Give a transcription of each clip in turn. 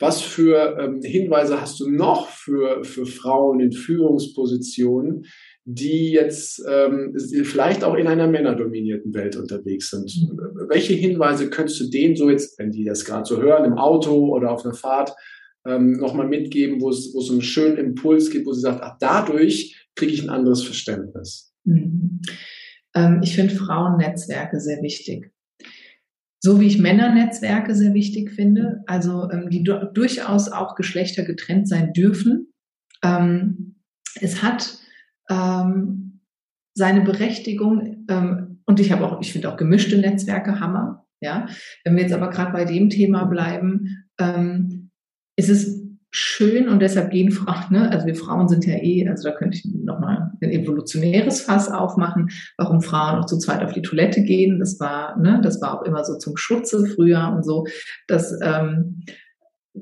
Was für ähm, Hinweise hast du noch für, für Frauen in Führungspositionen, die jetzt ähm, vielleicht auch in einer männerdominierten Welt unterwegs sind? Mhm. Welche Hinweise könntest du denen so jetzt, wenn die das gerade so hören, im Auto oder auf einer Fahrt, ähm, nochmal mitgeben, wo es, es einen schönen Impuls gibt, wo sie sagt, ach, dadurch kriege ich ein anderes Verständnis? Mhm. Ähm, ich finde Frauennetzwerke sehr wichtig. So wie ich Männernetzwerke sehr wichtig finde, also ähm, die du durchaus auch Geschlechter getrennt sein dürfen. Ähm, es hat ähm, seine Berechtigung ähm, und ich habe auch, ich finde auch gemischte Netzwerke Hammer. Ja, wenn wir jetzt aber gerade bei dem Thema bleiben, ähm, ist es schön und deshalb gehen Frauen, ne, also wir Frauen sind ja eh, also da könnte ich nochmal ein evolutionäres Fass aufmachen, warum Frauen auch zu zweit auf die Toilette gehen. Das war, ne, das war auch immer so zum Schutze früher und so. Das, ähm,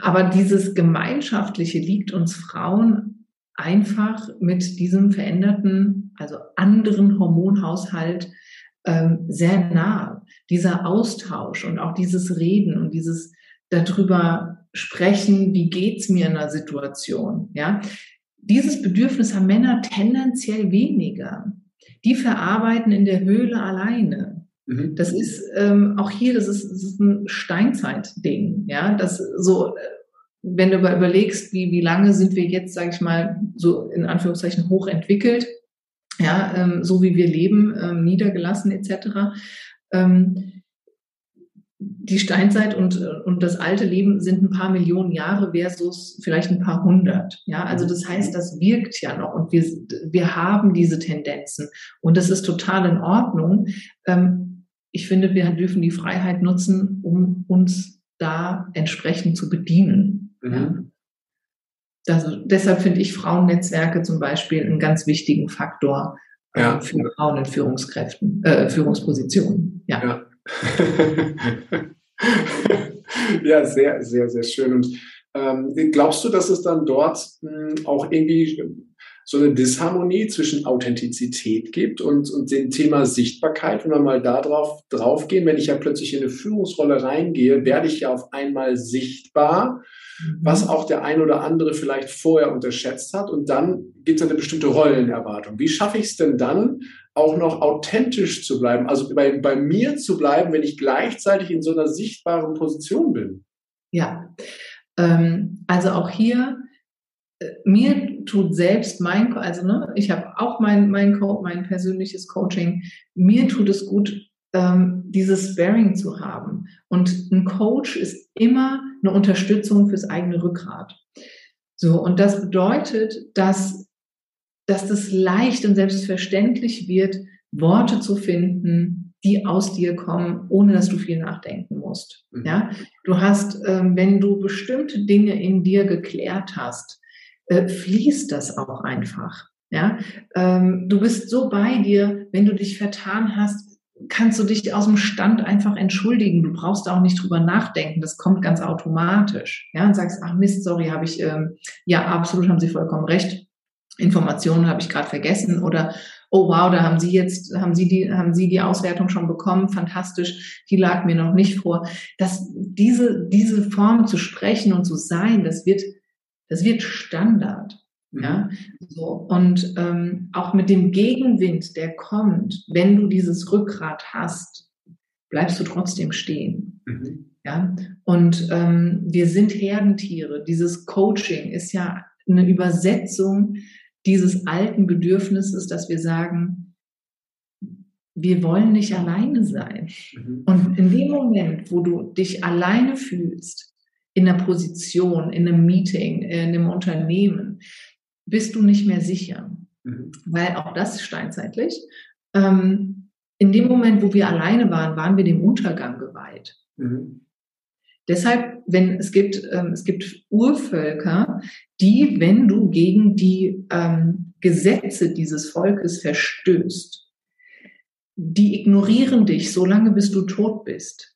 aber dieses Gemeinschaftliche liegt uns Frauen einfach mit diesem veränderten, also anderen Hormonhaushalt ähm, sehr nah. Dieser Austausch und auch dieses Reden und dieses darüber sprechen, wie geht's mir in einer Situation, ja. Dieses Bedürfnis haben Männer tendenziell weniger. Die verarbeiten in der Höhle alleine. Mhm. Das ist ähm, auch hier, das ist, das ist ein Steinzeitding, ja. Das so, wenn du überlegst, wie, wie lange sind wir jetzt, sage ich mal, so in Anführungszeichen hochentwickelt, ja, ähm, so wie wir leben, ähm, niedergelassen etc. Ähm, die Steinzeit und, und das alte Leben sind ein paar Millionen Jahre versus vielleicht ein paar hundert. Ja, also das heißt, das wirkt ja noch und wir, wir haben diese Tendenzen und das ist total in Ordnung. Ähm, ich finde, wir dürfen die Freiheit nutzen, um uns da entsprechend zu bedienen. Mhm. Ja. Also deshalb finde ich Frauennetzwerke zum Beispiel einen ganz wichtigen Faktor äh, ja. für Frauen in Führungskräften, äh, Führungspositionen. ja. ja. Ja, sehr, sehr, sehr schön. Und ähm, glaubst du, dass es dann dort mh, hm, auch irgendwie so eine Disharmonie zwischen Authentizität gibt und, und dem Thema Sichtbarkeit, wenn wir mal da drauf, drauf gehen, wenn ich ja plötzlich in eine Führungsrolle reingehe, werde ich ja auf einmal sichtbar. Was auch der ein oder andere vielleicht vorher unterschätzt hat. Und dann gibt es eine bestimmte Rollenerwartung. Wie schaffe ich es denn dann, auch noch authentisch zu bleiben, also bei, bei mir zu bleiben, wenn ich gleichzeitig in so einer sichtbaren Position bin. Ja, ähm, also auch hier, äh, mir tut selbst mein, also ne, ich habe auch mein, mein, mein persönliches Coaching, mir tut es gut, ähm, dieses Sparing zu haben. Und ein Coach ist immer eine Unterstützung fürs eigene Rückgrat. So, und das bedeutet, dass dass das leicht und selbstverständlich wird, Worte zu finden, die aus dir kommen, ohne dass du viel nachdenken musst. Mhm. Ja, du hast, ähm, wenn du bestimmte Dinge in dir geklärt hast, äh, fließt das auch einfach. Ja, ähm, du bist so bei dir, wenn du dich vertan hast, kannst du dich aus dem Stand einfach entschuldigen. Du brauchst auch nicht drüber nachdenken. Das kommt ganz automatisch. Ja, und sagst, ach Mist, sorry, habe ich, ähm, ja, absolut, haben Sie vollkommen recht Informationen habe ich gerade vergessen oder oh wow, da haben Sie jetzt, haben Sie die, haben Sie die Auswertung schon bekommen, fantastisch, die lag mir noch nicht vor. dass diese, diese Form zu sprechen und zu sein, das wird, das wird Standard. Mhm. Ja, so. Und ähm, auch mit dem Gegenwind, der kommt, wenn du dieses Rückgrat hast, bleibst du trotzdem stehen. Mhm. Ja, und ähm, wir sind Herdentiere. Dieses Coaching ist ja eine Übersetzung dieses alten Bedürfnisses, dass wir sagen, wir wollen nicht alleine sein. Mhm. Und in dem Moment, wo du dich alleine fühlst, in einer Position, in einem Meeting, in einem Unternehmen, bist du nicht mehr sicher. Mhm. Weil auch das ist steinzeitlich. Ähm, in dem Moment, wo wir alleine waren, waren wir dem Untergang geweiht. Mhm. Deshalb, wenn es gibt, ähm, es gibt Urvölker, die, wenn du gegen die ähm, Gesetze dieses Volkes verstößt, die ignorieren dich, solange bis du tot bist.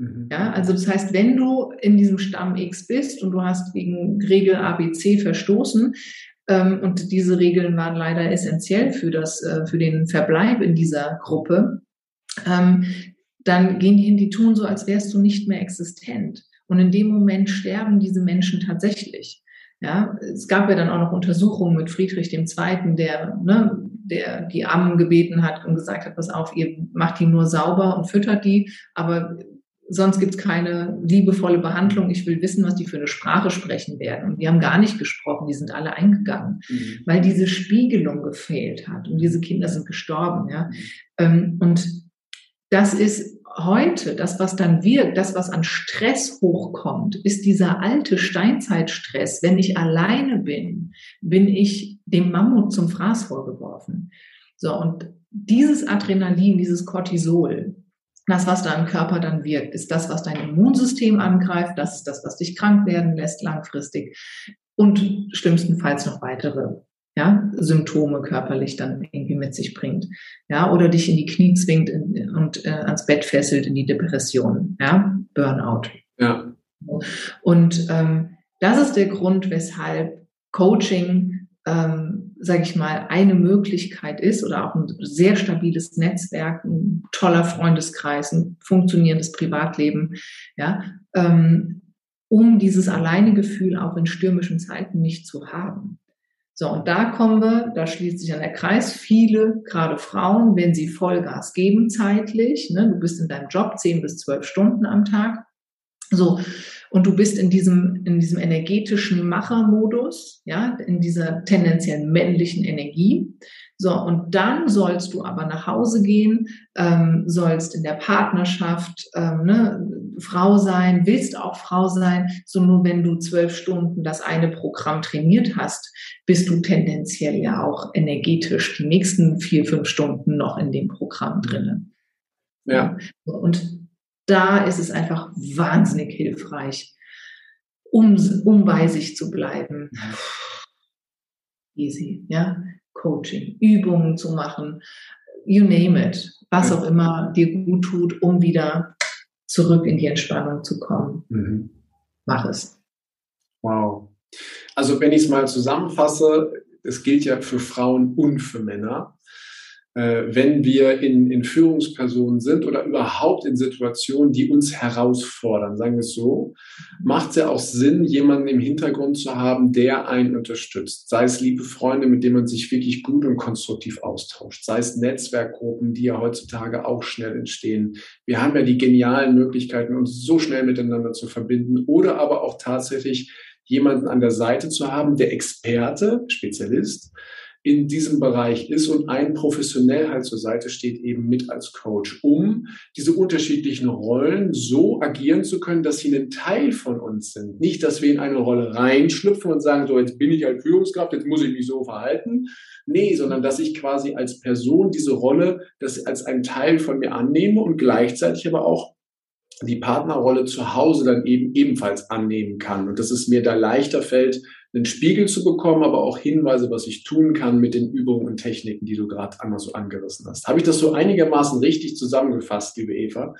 Mhm. Ja, also das heißt, wenn du in diesem Stamm X bist und du hast gegen Regel ABC verstoßen, ähm, und diese Regeln waren leider essentiell für das, äh, für den Verbleib in dieser Gruppe, ähm, dann gehen die hin, die tun so, als wärst du nicht mehr existent. Und in dem Moment sterben diese Menschen tatsächlich. Ja, es gab ja dann auch noch Untersuchungen mit Friedrich II., der, ne, der die Armen gebeten hat und gesagt hat, pass auf, ihr macht die nur sauber und füttert die, aber sonst gibt's keine liebevolle Behandlung. Ich will wissen, was die für eine Sprache sprechen werden. Und die haben gar nicht gesprochen, die sind alle eingegangen, mhm. weil diese Spiegelung gefehlt hat. Und diese Kinder sind gestorben. Ja? Mhm. Ähm, und das ist heute, das, was dann wirkt, das, was an Stress hochkommt, ist dieser alte Steinzeitstress. Wenn ich alleine bin, bin ich dem Mammut zum Fraß vorgeworfen. So, und dieses Adrenalin, dieses Cortisol, das, was da im Körper dann wirkt, ist das, was dein Immunsystem angreift, das ist das, was dich krank werden lässt langfristig und schlimmstenfalls noch weitere ja, Symptome körperlich dann irgendwie mit sich bringt, ja, oder dich in die Knie zwingt in, und äh, ans Bett fesselt in die Depression, ja, Burnout. Ja. Und ähm, das ist der Grund, weshalb Coaching, ähm, sage ich mal, eine Möglichkeit ist oder auch ein sehr stabiles Netzwerk, ein toller Freundeskreis, ein funktionierendes Privatleben, ja, ähm, um dieses Alleinegefühl auch in stürmischen Zeiten nicht zu haben. So, und da kommen wir, da schließt sich an der Kreis, viele, gerade Frauen, wenn sie Vollgas geben zeitlich, ne, du bist in deinem Job zehn bis zwölf Stunden am Tag, so, und du bist in diesem, in diesem energetischen Machermodus, ja, in dieser tendenziell männlichen Energie. So, und dann sollst du aber nach Hause gehen, ähm, sollst in der Partnerschaft ähm, ne, Frau sein, willst auch Frau sein. So nur wenn du zwölf Stunden das eine Programm trainiert hast, bist du tendenziell ja auch energetisch die nächsten vier, fünf Stunden noch in dem Programm drinnen. Ja. Und da ist es einfach wahnsinnig hilfreich, um, um bei sich zu bleiben. Easy, ja. Coaching, Übungen zu machen, you name it, was auch immer dir gut tut, um wieder zurück in die Entspannung zu kommen. Mhm. Mach es. Wow. Also wenn ich es mal zusammenfasse, es gilt ja für Frauen und für Männer. Äh, wenn wir in, in Führungspersonen sind oder überhaupt in Situationen, die uns herausfordern, sagen wir es so, macht es ja auch Sinn, jemanden im Hintergrund zu haben, der einen unterstützt. Sei es liebe Freunde, mit denen man sich wirklich gut und konstruktiv austauscht. Sei es Netzwerkgruppen, die ja heutzutage auch schnell entstehen. Wir haben ja die genialen Möglichkeiten, uns so schnell miteinander zu verbinden oder aber auch tatsächlich jemanden an der Seite zu haben, der Experte, Spezialist, in diesem Bereich ist und ein professionell halt zur Seite steht, eben mit als Coach, um diese unterschiedlichen Rollen so agieren zu können, dass sie ein Teil von uns sind. Nicht, dass wir in eine Rolle reinschlüpfen und sagen, so jetzt bin ich als Führungskraft, jetzt muss ich mich so verhalten. Nee, sondern dass ich quasi als Person diese Rolle das als einen Teil von mir annehme und gleichzeitig aber auch die Partnerrolle zu Hause dann eben ebenfalls annehmen kann. Und dass es mir da leichter fällt, einen Spiegel zu bekommen, aber auch Hinweise, was ich tun kann mit den Übungen und Techniken, die du gerade einmal so angerissen hast. Habe ich das so einigermaßen richtig zusammengefasst, liebe Eva?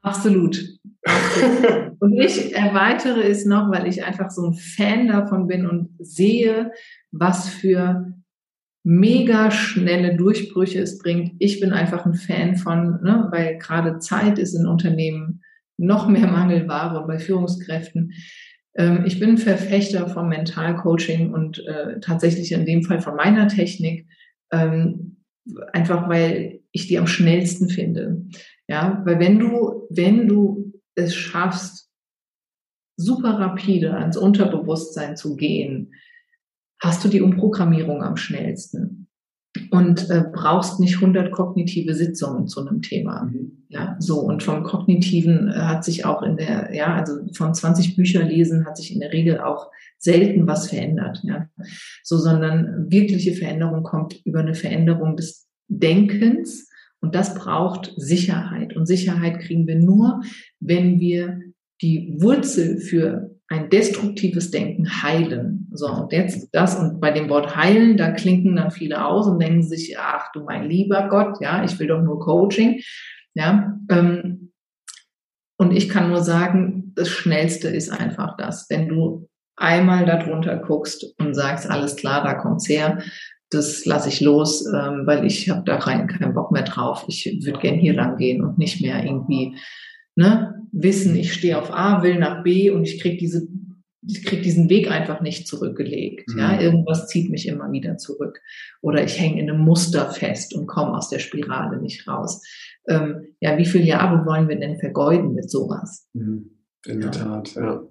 Absolut. und ich erweitere es noch, weil ich einfach so ein Fan davon bin und sehe, was für mega schnelle Durchbrüche es bringt. Ich bin einfach ein Fan von, ne, weil gerade Zeit ist in Unternehmen noch mehr Mangelware bei Führungskräften. Ähm, ich bin Verfechter vom Mentalcoaching und äh, tatsächlich in dem Fall von meiner Technik, ähm, einfach weil ich die am schnellsten finde. Ja, weil wenn du, wenn du es schaffst, super rapide ans Unterbewusstsein zu gehen, hast du die Umprogrammierung am schnellsten und äh, brauchst nicht 100 kognitive Sitzungen zu einem Thema. Mhm. Ja, so und vom kognitiven äh, hat sich auch in der, ja, also von 20 Bücher lesen hat sich in der Regel auch selten was verändert. Ja, so sondern wirkliche Veränderung kommt über eine Veränderung des Denkens und das braucht Sicherheit und Sicherheit kriegen wir nur, wenn wir die Wurzel für ein destruktives Denken heilen. So, und jetzt das, und bei dem Wort heilen, da klinken dann viele aus und denken sich, ach du mein lieber Gott, ja, ich will doch nur Coaching. Ja, ähm, und ich kann nur sagen, das Schnellste ist einfach das. Wenn du einmal darunter guckst und sagst, alles klar, da kommt's her, das lasse ich los, ähm, weil ich habe da rein keinen Bock mehr drauf. Ich würde gern hier lang gehen und nicht mehr irgendwie ne, wissen, ich stehe auf A, will nach B und ich kriege diese ich krieg diesen Weg einfach nicht zurückgelegt. Mhm. Ja, irgendwas zieht mich immer wieder zurück. Oder ich hänge in einem Muster fest und komme aus der Spirale nicht raus. Ähm, ja, wie viele Jahre wollen wir denn vergeuden mit sowas? Mhm. In der ja. Tat, ja.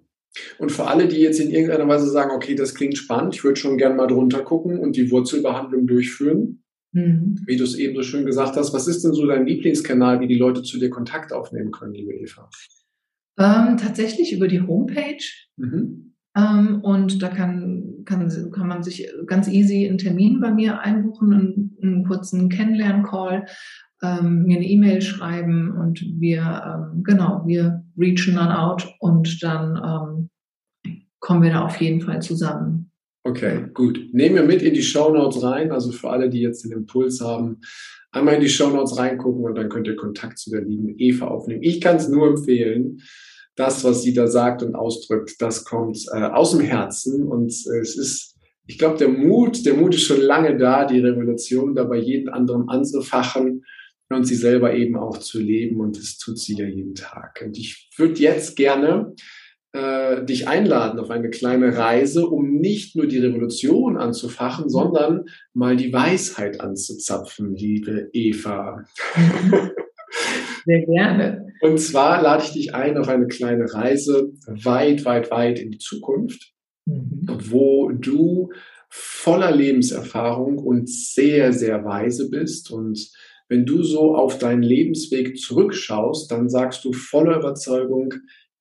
Und für alle, die jetzt in irgendeiner Weise sagen, okay, das klingt spannend, ich würde schon gerne mal drunter gucken und die Wurzelbehandlung durchführen, mhm. wie du es eben so schön gesagt hast, was ist denn so dein Lieblingskanal, wie die Leute zu dir Kontakt aufnehmen können, liebe Eva? Ähm, tatsächlich über die Homepage. Mhm. Ähm, und da kann, kann, kann man sich ganz easy einen Termin bei mir einbuchen, einen, einen kurzen Kennenlern-Call, ähm, mir eine E-Mail schreiben und wir, ähm, genau, wir reachen dann out und dann ähm, kommen wir da auf jeden Fall zusammen. Okay, gut. Nehmen wir mit in die Show Notes rein, also für alle, die jetzt den Impuls haben, einmal in die Show Notes reingucken und dann könnt ihr Kontakt zu der lieben Eva aufnehmen. Ich kann es nur empfehlen das, was sie da sagt und ausdrückt, das kommt äh, aus dem Herzen und äh, es ist, ich glaube, der Mut, der Mut ist schon lange da, die Revolution da bei jedem anderen anzufachen und sie selber eben auch zu leben und das tut sie ja jeden Tag. Und ich würde jetzt gerne äh, dich einladen auf eine kleine Reise, um nicht nur die Revolution anzufachen, sondern mal die Weisheit anzuzapfen, liebe Eva. Sehr gerne. Und zwar lade ich dich ein auf eine kleine Reise weit, weit, weit in die Zukunft, mhm. wo du voller Lebenserfahrung und sehr, sehr weise bist. Und wenn du so auf deinen Lebensweg zurückschaust, dann sagst du voller Überzeugung,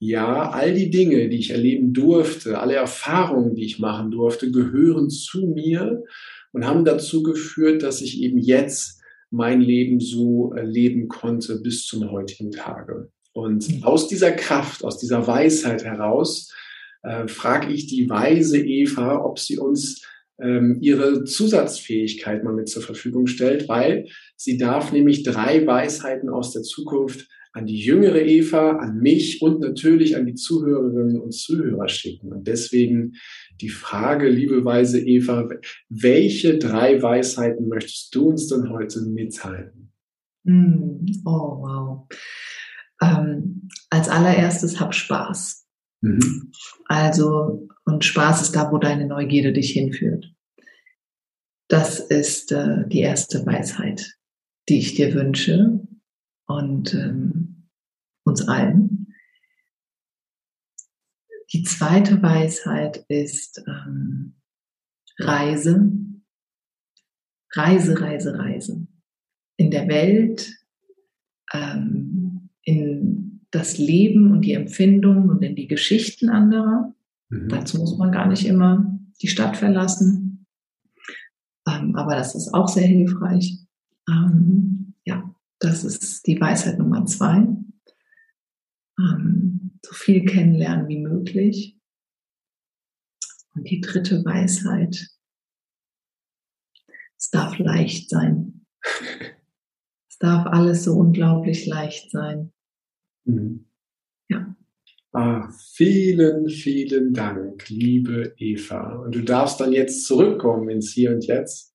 ja, all die Dinge, die ich erleben durfte, alle Erfahrungen, die ich machen durfte, gehören zu mir und haben dazu geführt, dass ich eben jetzt mein Leben so äh, leben konnte bis zum heutigen Tage. Und mhm. aus dieser Kraft, aus dieser Weisheit heraus, äh, frage ich die weise Eva, ob sie uns ähm, ihre Zusatzfähigkeit mal mit zur Verfügung stellt, weil sie darf nämlich drei Weisheiten aus der Zukunft an die jüngere Eva, an mich und natürlich an die Zuhörerinnen und Zuhörer schicken. Und deswegen die Frage, liebe weise Eva, welche drei Weisheiten möchtest du uns denn heute mitteilen? Mm, oh, wow. Ähm, als allererstes hab Spaß. Mhm. Also, und Spaß ist da, wo deine Neugierde dich hinführt. Das ist äh, die erste Weisheit, die ich dir wünsche und ähm, uns allen. Die zweite Weisheit ist ähm, Reise. Reise, Reise, Reise. In der Welt, ähm, in das Leben und die Empfindungen und in die Geschichten anderer. Mhm. Dazu muss man gar nicht immer die Stadt verlassen. Ähm, aber das ist auch sehr hilfreich. Ähm, ja, das ist die Weisheit Nummer zwei. Ähm, so viel kennenlernen wie möglich. Und die dritte Weisheit. Es darf leicht sein. es darf alles so unglaublich leicht sein. Mhm. Ja. Ah, vielen, vielen Dank, liebe Eva. Und du darfst dann jetzt zurückkommen ins Hier und Jetzt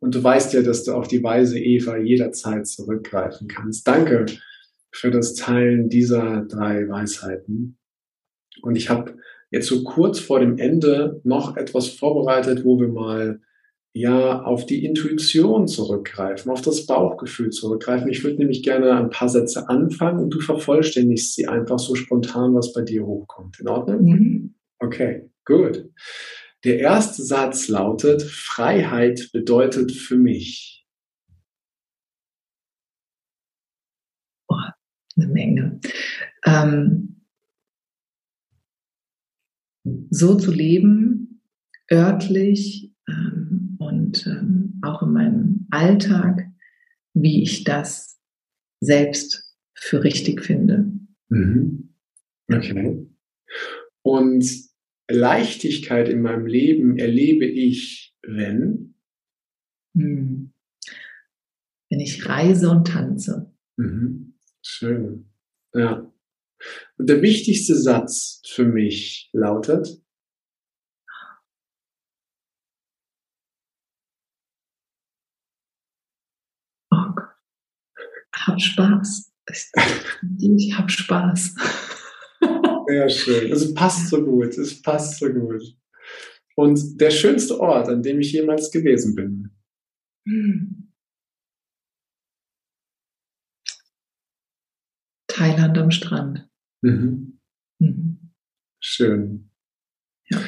und du weißt ja, dass du auf die weise Eva jederzeit zurückgreifen kannst. Danke für das Teilen dieser drei Weisheiten. Und ich habe jetzt so kurz vor dem Ende noch etwas vorbereitet, wo wir mal ja auf die Intuition zurückgreifen, auf das Bauchgefühl zurückgreifen. Ich würde nämlich gerne ein paar Sätze anfangen und du vervollständigst sie einfach so spontan, was bei dir hochkommt. In Ordnung? Mhm. Okay, gut. Der erste Satz lautet, Freiheit bedeutet für mich. Oh, eine Menge. Ähm, so zu leben, örtlich ähm, und ähm, auch in meinem Alltag, wie ich das selbst für richtig finde. Mhm. Okay. Und Leichtigkeit in meinem Leben erlebe ich, wenn? Hm. Wenn ich reise und tanze. Mhm. Schön. Ja. Und der wichtigste Satz für mich lautet? Oh Gott. Hab Spaß. ich habe Spaß. Sehr schön. Es passt so gut. Es passt so gut. Und der schönste Ort, an dem ich jemals gewesen bin. Hm. Thailand am Strand. Mhm. Mhm. Schön. Ja.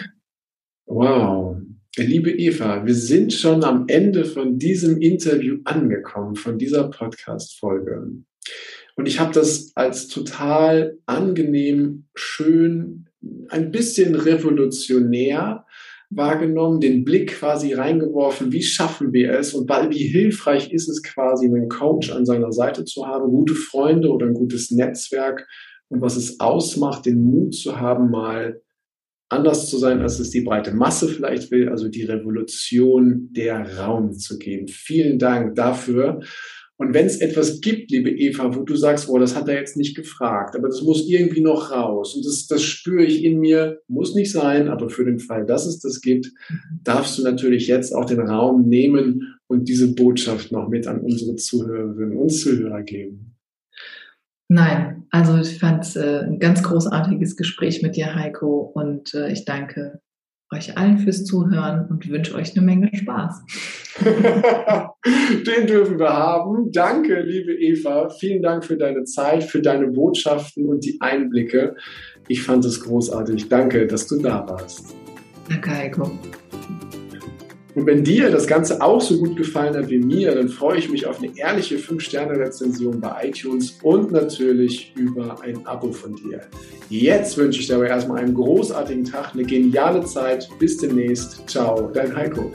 Wow. Liebe Eva, wir sind schon am Ende von diesem Interview angekommen, von dieser Podcast-Folge. Und ich habe das als total angenehm, schön, ein bisschen revolutionär wahrgenommen, den Blick quasi reingeworfen, wie schaffen wir es und wie hilfreich ist es quasi, einen Coach an seiner Seite zu haben, gute Freunde oder ein gutes Netzwerk und was es ausmacht, den Mut zu haben, mal anders zu sein, als es die breite Masse vielleicht will, also die Revolution der Raum zu geben. Vielen Dank dafür. Und wenn es etwas gibt, liebe Eva, wo du sagst, oh, das hat er jetzt nicht gefragt, aber das muss irgendwie noch raus und das, das spüre ich in mir, muss nicht sein, aber für den Fall, dass es das gibt, darfst du natürlich jetzt auch den Raum nehmen und diese Botschaft noch mit an unsere Zuhörerinnen und Zuhörer geben. Nein, also ich fand es äh, ein ganz großartiges Gespräch mit dir, Heiko, und äh, ich danke euch allen fürs Zuhören und wünsche euch eine Menge Spaß. Den dürfen wir haben. Danke, liebe Eva. Vielen Dank für deine Zeit, für deine Botschaften und die Einblicke. Ich fand es großartig. Danke, dass du da warst. Danke, Heiko. Und wenn dir das Ganze auch so gut gefallen hat wie mir, dann freue ich mich auf eine ehrliche 5-Sterne-Rezension bei iTunes und natürlich über ein Abo von dir. Jetzt wünsche ich dir aber erstmal einen großartigen Tag, eine geniale Zeit. Bis demnächst. Ciao, dein Heiko.